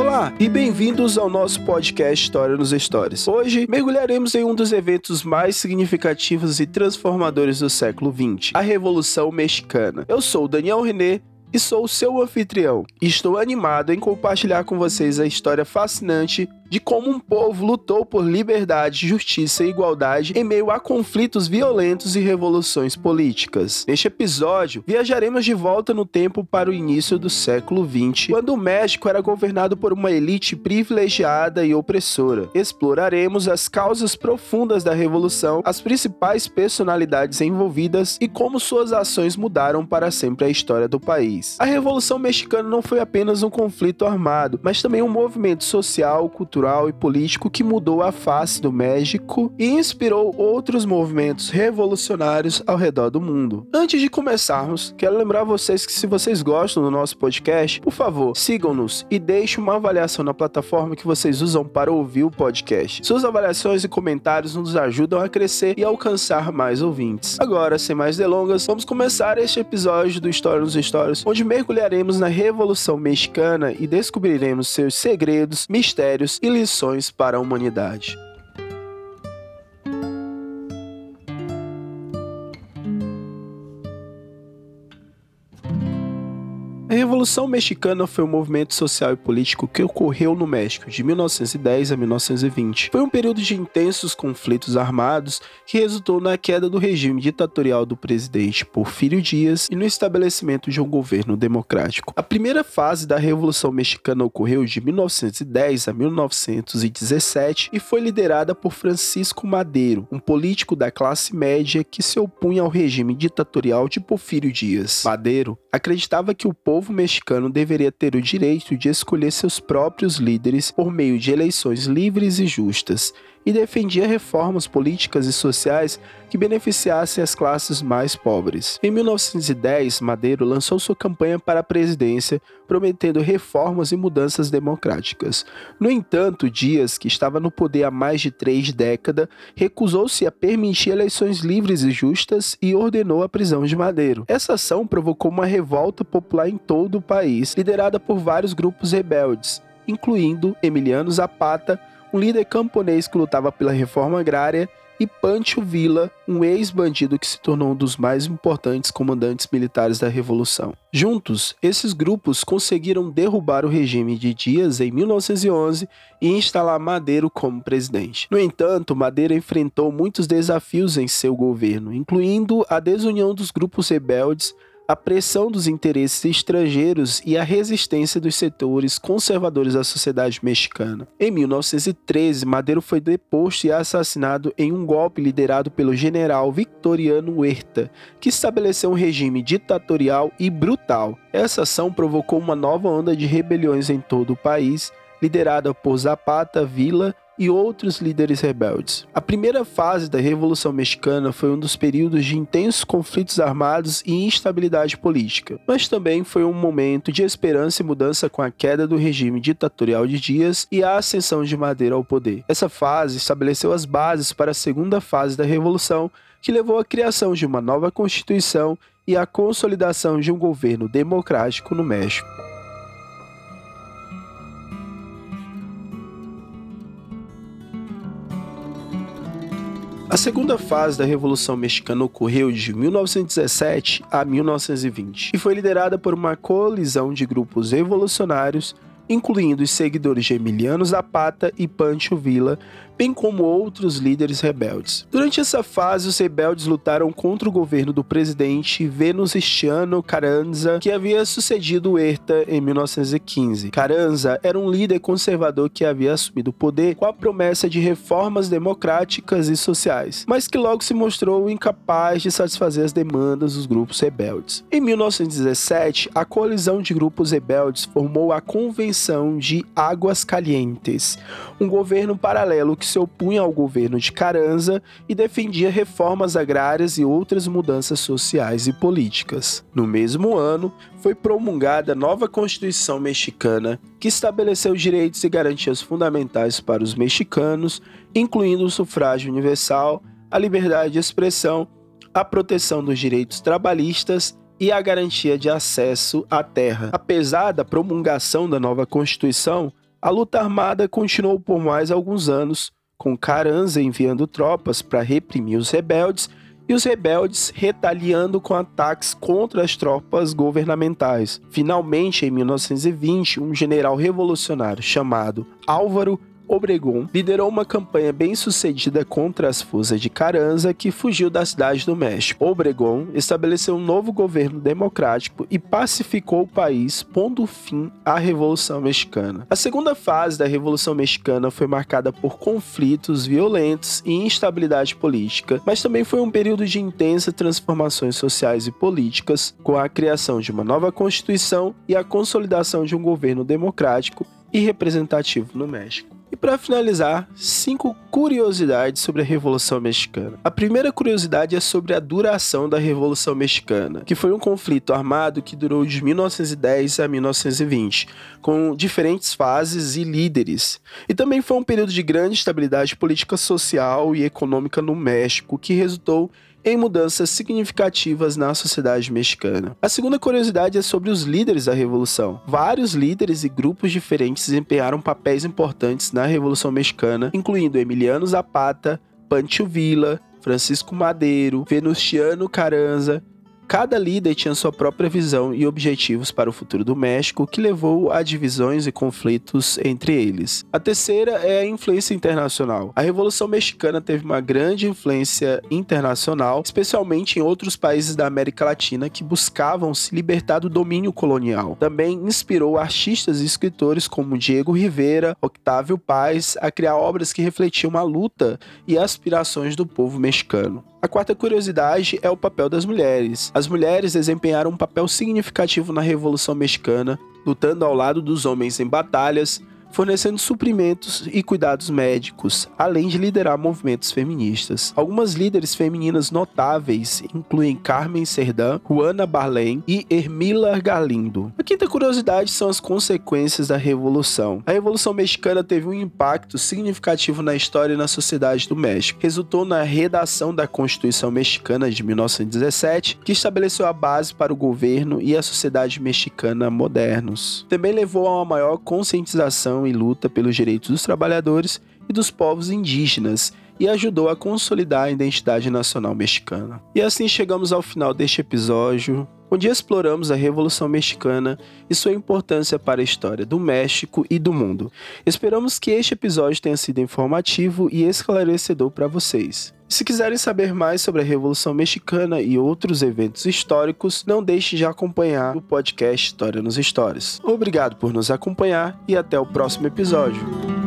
Olá e bem-vindos ao nosso podcast História nos Stories. Hoje mergulharemos em um dos eventos mais significativos e transformadores do século XX, a Revolução Mexicana. Eu sou Daniel René e sou o seu anfitrião. Estou animado em compartilhar com vocês a história fascinante de como um povo lutou por liberdade, justiça e igualdade em meio a conflitos violentos e revoluções políticas. Neste episódio, viajaremos de volta no tempo para o início do século XX, quando o México era governado por uma elite privilegiada e opressora. Exploraremos as causas profundas da revolução, as principais personalidades envolvidas e como suas ações mudaram para sempre a história do país. A Revolução Mexicana não foi apenas um conflito armado, mas também um movimento social, cultural e político que mudou a face do México e inspirou outros movimentos revolucionários ao redor do mundo. Antes de começarmos, quero lembrar vocês que se vocês gostam do nosso podcast, por favor, sigam-nos e deixem uma avaliação na plataforma que vocês usam para ouvir o podcast. Suas avaliações e comentários nos ajudam a crescer e alcançar mais ouvintes. Agora, sem mais delongas, vamos começar este episódio do História nos Stories, onde mergulharemos na Revolução Mexicana e descobriremos seus segredos, mistérios e lições para a humanidade. Revolução Mexicana foi um movimento social e político que ocorreu no México de 1910 a 1920. Foi um período de intensos conflitos armados que resultou na queda do regime ditatorial do presidente Porfírio Dias e no estabelecimento de um governo democrático. A primeira fase da Revolução Mexicana ocorreu de 1910 a 1917 e foi liderada por Francisco Madeiro, um político da classe média que se opunha ao regime ditatorial de Porfírio Dias. Madeiro acreditava que o povo povo mexicano deveria ter o direito de escolher seus próprios líderes por meio de eleições livres e justas, e defendia reformas políticas e sociais que beneficiassem as classes mais pobres. Em 1910, Madeiro lançou sua campanha para a presidência, prometendo reformas e mudanças democráticas. No entanto, Dias, que estava no poder há mais de três décadas, recusou-se a permitir eleições livres e justas e ordenou a prisão de Madeiro. Essa ação provocou uma revolta popular em todo o país, liderada por vários grupos rebeldes, incluindo Emiliano Zapata, um líder camponês que lutava pela reforma agrária, e Pancho Villa, um ex-bandido que se tornou um dos mais importantes comandantes militares da Revolução. Juntos, esses grupos conseguiram derrubar o regime de Dias em 1911 e instalar Madeiro como presidente. No entanto, Madeira enfrentou muitos desafios em seu governo, incluindo a desunião dos grupos rebeldes, a pressão dos interesses estrangeiros e a resistência dos setores conservadores da sociedade mexicana. Em 1913, Madero foi deposto e assassinado em um golpe liderado pelo general Victoriano Huerta, que estabeleceu um regime ditatorial e brutal. Essa ação provocou uma nova onda de rebeliões em todo o país, liderada por Zapata, Villa e outros líderes rebeldes. A primeira fase da Revolução Mexicana foi um dos períodos de intensos conflitos armados e instabilidade política, mas também foi um momento de esperança e mudança com a queda do regime ditatorial de Dias e a ascensão de Madeira ao poder. Essa fase estabeleceu as bases para a segunda fase da Revolução, que levou à criação de uma nova Constituição e à consolidação de um governo democrático no México. Segunda fase da Revolução Mexicana ocorreu de 1917 a 1920 e foi liderada por uma coalizão de grupos revolucionários incluindo os seguidores de Emiliano Zapata e Pancho Villa, bem como outros líderes rebeldes. Durante essa fase, os rebeldes lutaram contra o governo do presidente Venustiano Carranza, que havia sucedido Huerta em 1915. Carranza era um líder conservador que havia assumido o poder com a promessa de reformas democráticas e sociais, mas que logo se mostrou incapaz de satisfazer as demandas dos grupos rebeldes. Em 1917, a coalizão de grupos rebeldes formou a Convenção de Águas Calientes, um governo paralelo que se opunha ao governo de Carranza e defendia reformas agrárias e outras mudanças sociais e políticas. No mesmo ano, foi promulgada a nova Constituição mexicana, que estabeleceu direitos e garantias fundamentais para os mexicanos, incluindo o sufrágio universal, a liberdade de expressão, a proteção dos direitos trabalhistas e a garantia de acesso à terra. Apesar da promulgação da nova Constituição, A luta armada continuou por mais alguns anos, com Carranza enviando tropas para reprimir os rebeldes e os rebeldes retaliando com ataques contra as tropas governamentais. Finalmente, em 1920, um general revolucionário chamado Álvaro Obregón liderou uma campanha bem sucedida contra as forças de Carranza que fugiu da cidade do México. Obregón estabeleceu um novo governo democrático e pacificou o país, pondo fim à Revolução Mexicana. A segunda fase da Revolução Mexicana foi marcada por conflitos violentos e instabilidade política, mas também foi um período de intensas transformações sociais e políticas, com a criação de uma nova Constituição e a consolidação de um governo democrático e representativo no México. Para finalizar, cinco curiosidades sobre a Revolução Mexicana. A primeira curiosidade é sobre a duração da Revolução Mexicana, que foi um conflito armado que durou de 1910 a 1920, com diferentes fases e líderes. E também foi um período de grande estabilidade política social e econômica no México, que resultou em mudanças significativas na sociedade mexicana. A segunda curiosidade é sobre os líderes da Revolução. Vários líderes e grupos diferentes desempenharam papéis importantes na Revolução Mexicana, incluindo Emiliano Zapata, Pancho Villa, Francisco Madeiro, Venustiano Carranza, Cada líder tinha sua própria visão e objetivos para o futuro do México, que levou a divisões e conflitos entre eles. A terceira é a influência internacional. A Revolução Mexicana teve uma grande influência internacional, especialmente em outros países da América Latina que buscavam se libertar do domínio colonial. Também inspirou artistas e escritores como Diego Rivera, Octávio Paz a criar obras que refletiam a luta e aspirações do povo mexicano. A quarta curiosidade é o papel das mulheres. As mulheres desempenharam um papel significativo na Revolução Mexicana, lutando ao lado dos homens em batalhas, fornecendo suprimentos e cuidados médicos, além de liderar movimentos feministas. Algumas líderes femininas notáveis incluem Carmen Serdã, Juana Barlém e Ermila Galindo. A quinta curiosidade são as consequências da Revolução. A Revolução Mexicana teve um impacto significativo na história e na sociedade do México. Resultou na redação da Constituição Mexicana de 1917, que estabeleceu a base para o governo e a sociedade mexicana modernos. Também levou a uma maior conscientização e luta pelos direitos dos trabalhadores e dos povos indígenas e ajudou a consolidar a identidade nacional mexicana. E assim chegamos ao final deste episódio, onde exploramos a Revolução Mexicana e sua importância para a história do México e do mundo. Esperamos que este episódio tenha sido informativo e esclarecedor para vocês. Se quiserem saber mais sobre a Revolução Mexicana e outros eventos históricos, não deixe de acompanhar o podcast História nos Stories. Obrigado por nos acompanhar e até o próximo episódio.